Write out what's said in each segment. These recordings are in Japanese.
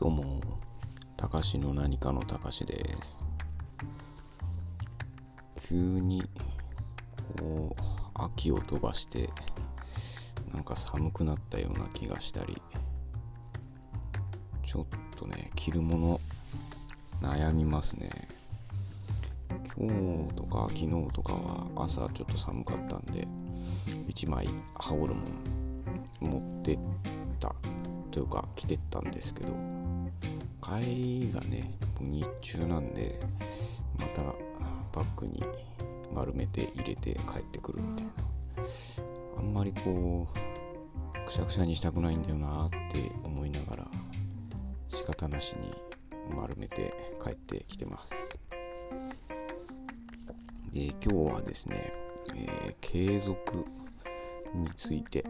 どうも、たかしの何かのたかしです。急に、こう、秋を飛ばして、なんか寒くなったような気がしたり、ちょっとね、着るもの、悩みますね。今日とか昨日とかは朝ちょっと寒かったんで、1枚羽織るもん持ってったというか着てったんですけど帰りがね日中なんでまたバッグに丸めて入れて帰ってくるみたいなあんまりこうくしゃくしゃにしたくないんだよなって思いながら仕方なしに丸めて帰ってきてますで今日はですね、えー継続について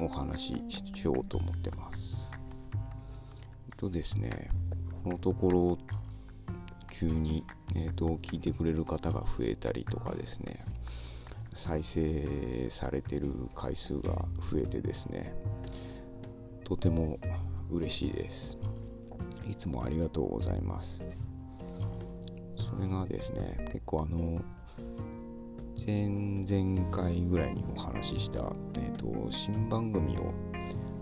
お話ししようと思ってます。えっとですね、のところ急に、えっと聞いてくれる方が増えたりとかですね、再生されてる回数が増えてですね、とても嬉しいです。いつもありがとうございます。それがですね、結構あの、前々回ぐらいにお話しした、えー、と新番組を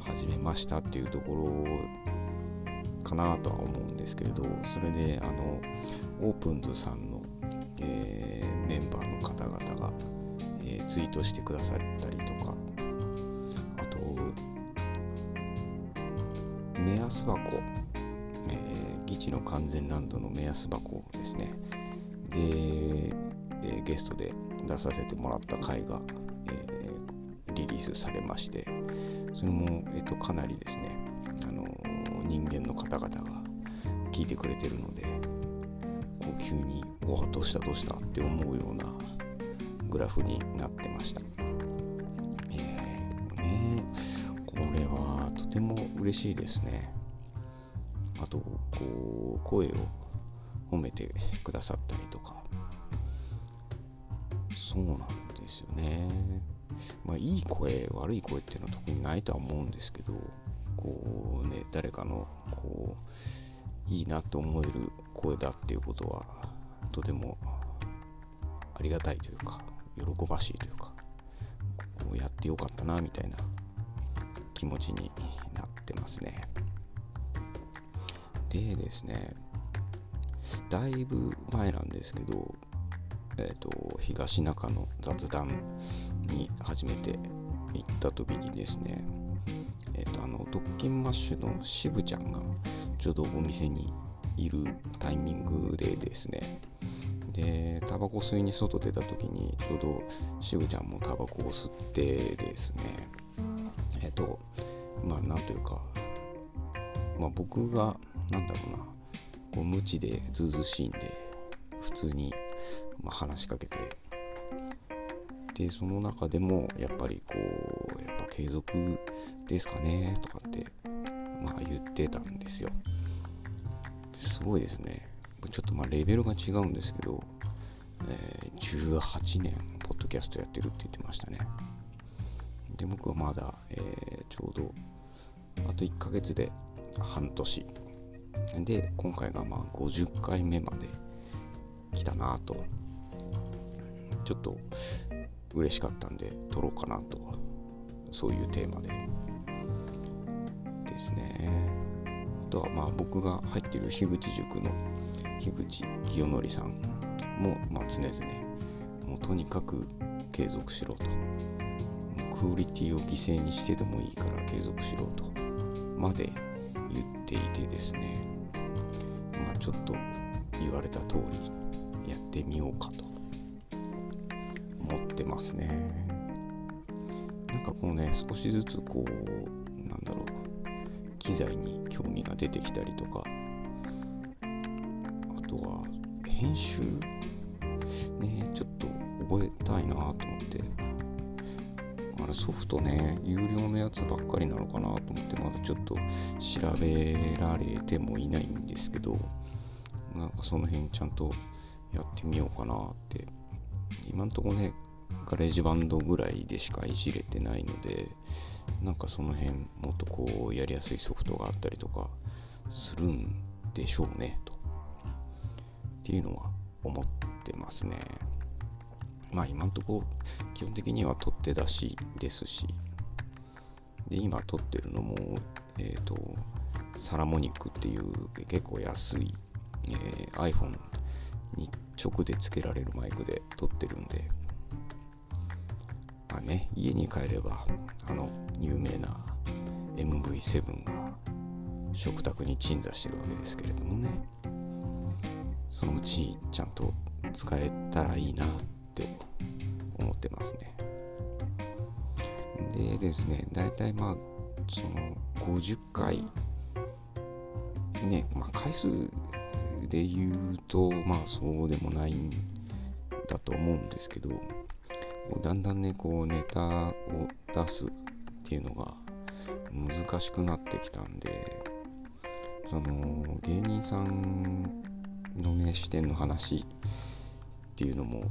始めましたっていうところかなとは思うんですけれどそれであのオープンズさんの、えーメンバーの方々が、えーツイートしてくださったりとかあと目安箱、えー、議事の完全ランドの目安箱ですね。で、えゲストで出させてもらった回が、えリリースされましてそれも、えー、とかなりですね、あの聞いてくれてるのでこう急に「おおどうしたどうした?」って思うようなグラフになってました。えーねこれはとても嬉しいですね。あとこう声を褒めてくださったりとかそうなんですよね。まあいい声悪い声っていうのは特にないとは思うんですけどこうね誰かのこういいなと思える声だっていうことはとてもありがたいというか喜ばしいというかこうやってよかったなみたいな気持ちになってますね。でですねだいぶ前なんですけどえー、と東中の雑談に初めて行った時にですね、えー、とあのドッキンマッシュの渋ちゃんがちょうどお店にいるタイミングでですね。でタバコ吸いに外出た時にちょうど渋ちゃんもタバコを吸ってですね。えっ、とまあなんというかまあ僕がなんだろうなこう無知でずうずしいんで普通にまあ、話しかけてでその中でもやっぱりこうやっぱ継続ですかねとかってまあ言ってたんですよ。すごいですね。ちょっとまあレベルが違うんですけど、えー18年ポッドキャストやってるって言ってましたね。で僕はまだ、えーちょうどあと1ヶ月で半年。で今回がまあ50回目まで来たなと。ちょっと嬉しかったんで撮ろうかなとそういうテーマで。ですね。あとはまあ僕が入ってる樋口塾の樋口清則さんも、まあ、常々もうとにかく継続しろと。クオリティを犠牲にしてでもいいから継続しろとまで言っていてですね。まあちょっと言われた通りやってみようかと。ってますね。なんかこうね少しずつこうなんだろう機材に興味が出てきたりとかあとは編集？ねちょっと覚えたいなと思って。あれソフトね有料のやつばっかりなのかなと思ってまだちょっと調べられてもいないんですけどなんかその辺ちゃんとやってみようかなって。今んとこねガレージバンドぐらいでしかいじれてないのでなんかその辺もっとこうやりやすいソフトがあったりとかするんでしょうねと。っていうのは思ってますね。まあ今んとこ基本的には取って出しですし。で今撮ってるのもえっ、ー、とサラモニックっていう結構安い、えー、iPhone に直でつけられるマイクで撮ってるんで。まあね家に帰ればあの有名な MV7 が食卓に鎮座してるわけですけれどもね。そのうちちゃんと使えたらいいなって思ってますね。でですね大体まあその50回ねまあ回数で言うとまあそうでもないんだと思うんですけどだんだんねこうネタを出すっていうのが難しくなってきたんでその芸人さんのね視点の話っていうのも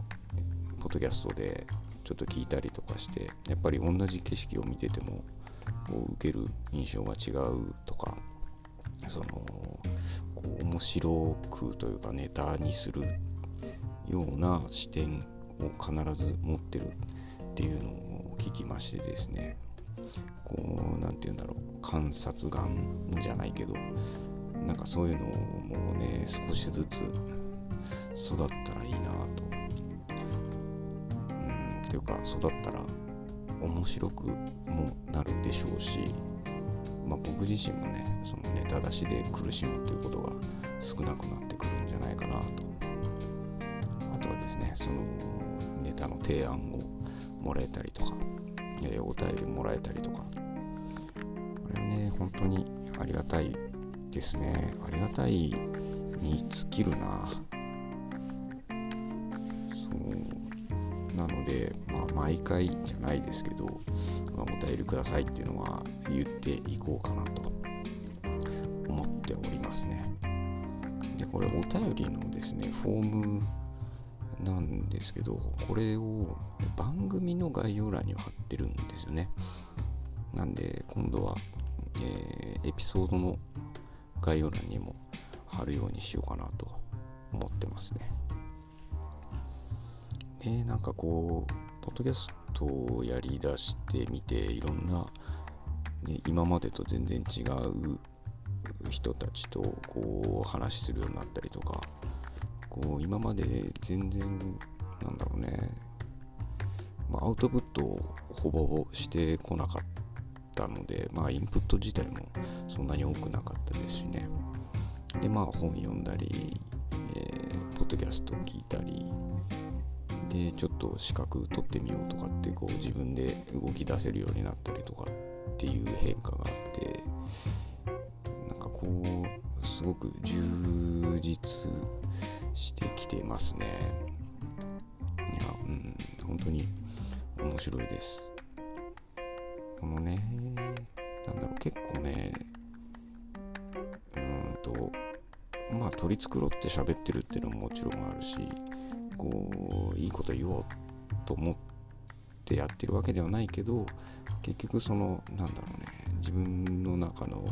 ポッドキャストでちょっと聞いたりとかしてやっぱり同じ景色を見ててもこう受ける印象が違うとかそのこう面白くというかネタにするような視点を必ず持ってるっていうのを聞きましてですね。こう何て言うんだろう。観察眼じゃないけどなんかそういうのをもうね少しずつ育ったらいいなと。うんっていうか育ったら面白くもなるでしょうし、まあ、僕自身もねそのネタ出しで苦しむということが少なくなってくるんじゃないかなと。あとはですねそのネタの提案をもらえたりとか、えお便りもらえたりとか。これはね本当にありがたいですね。ありがたいに尽きるな。そう。なのでまあ毎回じゃないですけど、まあ、お便りくださいっていうのは言っていこうかなと思っておりますね。でこれお便りのですねフォームなんですけどこれを番組の概要欄に貼ってるんですよねなんで今度は、えー、エピソードの概要欄にも貼るようにしようかなと思ってますね。で、なんかこう、ポッドキャストをやりだしてみて、いろんな、ね、今までと全然違う人たちとこう話するようになったりとか、こう今まで全然、なんだろうね、まあ、アウトプットをほぼほぼしてこなかったので、まあ、インプット自体もそんなに多くなかったですしね。で、まあ、本読んだり、えー、ポッドキャスト聞いたり、で、ちょっと資格取ってみようとかって、こう、自分で動き出せるようになったりとかっていう変化があって、なんかこう、すごく充実してきてますね。いや、うん、本当に面白いです。このね、なんだろう、結構ね、うんと、まあ取り繕って喋ってるっていうのももちろんあるし、こう、いいこと言おうと思ってやってるわけではないけど、結局その、なんだろうね、自分の中の、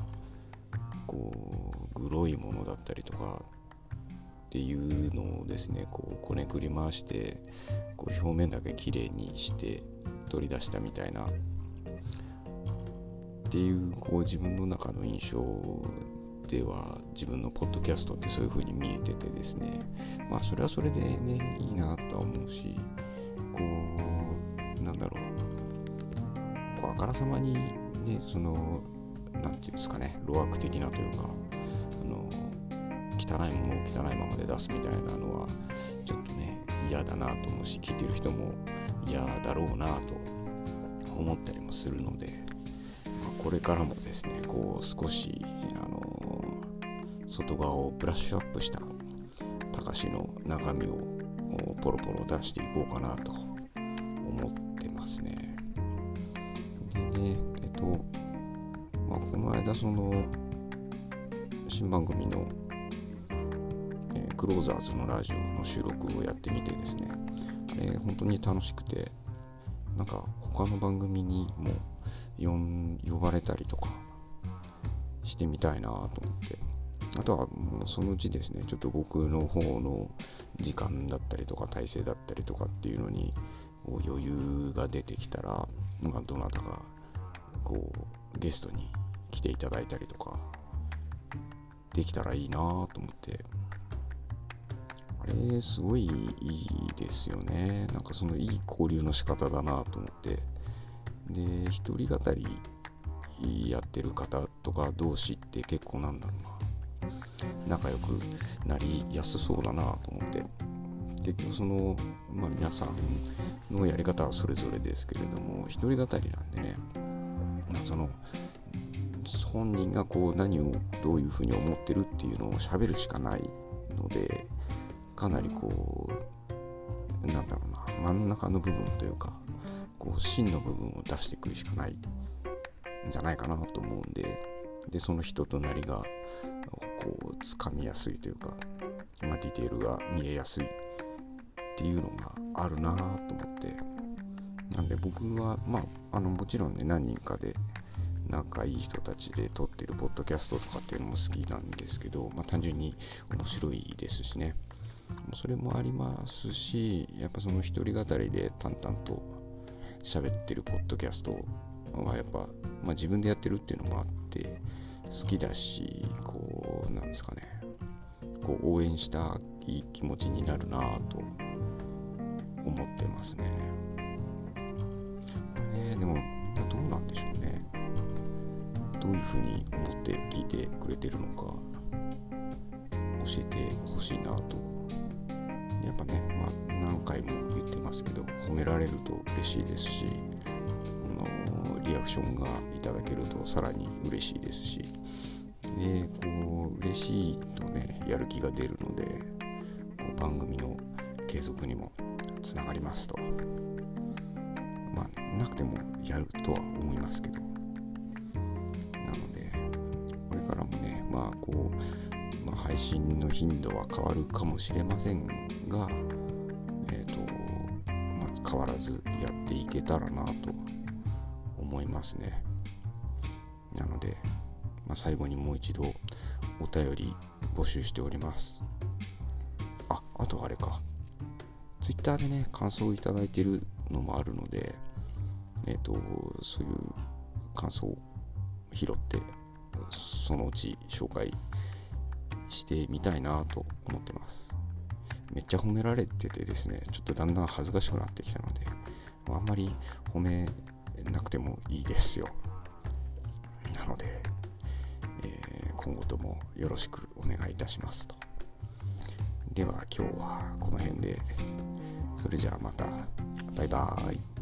こう、グロいものだったりとか、っていうのをですねこうこねくり回してこう表面だけきれいにして取り出したみたいなっていうこう自分の中の印象では自分のポッドキャストってそういう風に見えててですねまあそれはそれでねいいなとは思うしこうなんだろうこうあからさまにねその何て言うんですかね路悪的なというか汚いものを汚いままで出すみたいなのはちょっとね嫌だなと思うし聞いてる人も嫌だろうなと思ったりもするのでまこれからもですねこう少しあの外側をブラッシュアップした高しの中身をポロポロ出していこうかなと思ってますね。でねえっとまあこの間その新番組の、クローザーズのラジオの収録をやってみてですね。あれ本当に楽しくてなんか他の番組にも呼ばれたりとかしてみたいなと思って。あとはもうそのうちですねちょっと僕の方の時間だったりとか体制だったりとかっていうのに余裕が出てきたら、まあ、どなたかこうゲストに来ていただいたりとかできたらいいなと思って。れすごいいいですよね。なんかそのいい交流の仕方だなと思って。で一人語りやってる方とか同士って結構なんだろうな。仲良くなりやすそうだなと思って。結局その、まあ、皆さんのやり方はそれぞれですけれども一人語りなんでね、まあ、その本人がこう何をどういうふうに思ってるっていうのを喋るしかないのでかなりこうなんだろうな真ん中の部分というかこう芯の部分を出してくるしかないんじゃないかなと思うんででその人となりがこうつかみやすいというか、まあ、ディテールが見えやすいっていうのがあるなと思って。なんで僕はまああのもちろんね何人かで仲いい人たちで撮ってるポッドキャストとかっていうのも好きなんですけど、まあ、単純に面白いですしね。それもありますしやっぱその一人語りで淡々と喋ってるポッドキャストはやっぱ、まあ、自分でやってるっていうのもあって好きだしこうなんですかねこう応援したいい気持ちになるなと思ってますね。ねでもどうなんでしょうね。どういうふうに思って聞いてくれてるのか教えてほしいなと。やっぱね、まあ、何回も言ってますけど褒められると嬉しいですしあのリアクションがいただけるとさらに嬉しいですしでこう嬉しいとねやる気が出るのでこう番組の継続にもつながりますと。まあなくてもやるとは思いますけど。なのでこれからもねまあこう、まあ、配信の頻度は変わるかもしれませんががえ、ー、と、まあ、変わらずやっていけたらなと思いますね。なので、まあ、最後にもう一度お便り募集しております。ああとあれか。Twitter でね、感想をいただいてるのもあるので、えっ、ー、と、そういう感想を拾って、そのうち紹介してみたいなと思ってます。めっちゃ褒められててですね、ちょっとだんだん恥ずかしくなってきたので、あんまり褒めなくてもいいですよ。なので、えー、今後ともよろしくお願いいたしますと。では今日はこの辺でそれじゃあまたバイバーイ